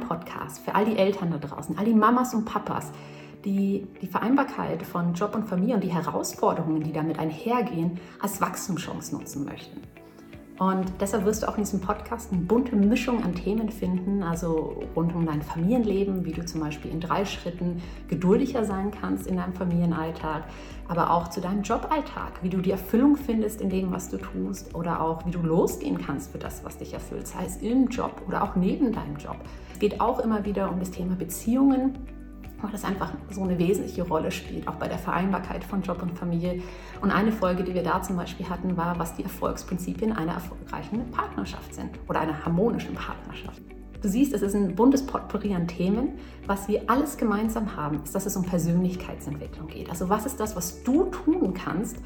Podcast für all die Eltern da draußen, all die Mamas und Papas, die die Vereinbarkeit von Job und Familie und die Herausforderungen, die damit einhergehen, als Wachstumschance nutzen möchten. Und deshalb wirst du auch in diesem Podcast eine bunte Mischung an Themen finden, also rund um dein Familienleben, wie du zum Beispiel in drei Schritten geduldiger sein kannst in deinem Familienalltag, aber auch zu deinem Joballtag, wie du die Erfüllung findest in dem, was du tust oder auch wie du losgehen kannst für das, was dich erfüllt, sei es im Job oder auch neben deinem Job. Es geht auch immer wieder um das Thema Beziehungen weil das einfach so eine wesentliche Rolle spielt, auch bei der Vereinbarkeit von Job und Familie. Und eine Folge, die wir da zum Beispiel hatten, war, was die Erfolgsprinzipien einer erfolgreichen Partnerschaft sind oder einer harmonischen Partnerschaft. Du siehst, es ist ein buntes Potpourri an Themen. Was wir alles gemeinsam haben, ist, dass es um Persönlichkeitsentwicklung geht. Also was ist das, was du tun kannst,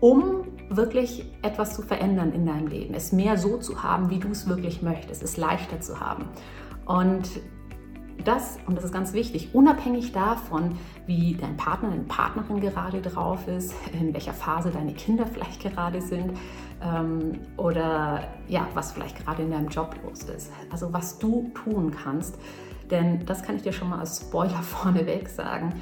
um wirklich etwas zu verändern in deinem Leben, es mehr so zu haben, wie du es wirklich möchtest, es leichter zu haben. Und das, und das ist ganz wichtig, unabhängig davon, wie dein Partner, deine Partnerin gerade drauf ist, in welcher Phase deine Kinder vielleicht gerade sind ähm, oder ja, was vielleicht gerade in deinem Job los ist. Also was du tun kannst, denn das kann ich dir schon mal als Spoiler vorneweg sagen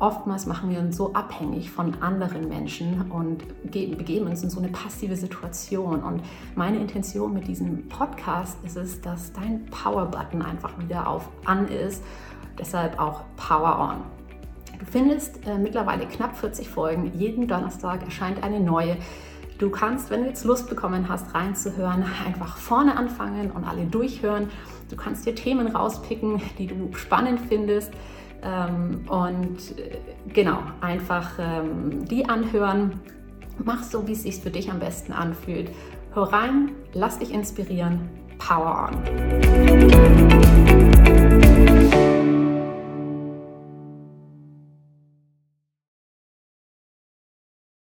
oftmals machen wir uns so abhängig von anderen Menschen und begeben uns in so eine passive Situation. Und meine Intention mit diesem Podcast ist es, dass dein Power-Button einfach wieder auf an ist. Deshalb auch Power On. Du findest äh, mittlerweile knapp 40 Folgen. Jeden Donnerstag erscheint eine neue. Du kannst, wenn du jetzt Lust bekommen hast, reinzuhören, einfach vorne anfangen und alle durchhören. Du kannst dir Themen rauspicken, die du spannend findest. Ähm, und äh, genau, einfach ähm, die anhören. Mach so, wie es sich für dich am besten anfühlt. Hör rein, lass dich inspirieren. Power on!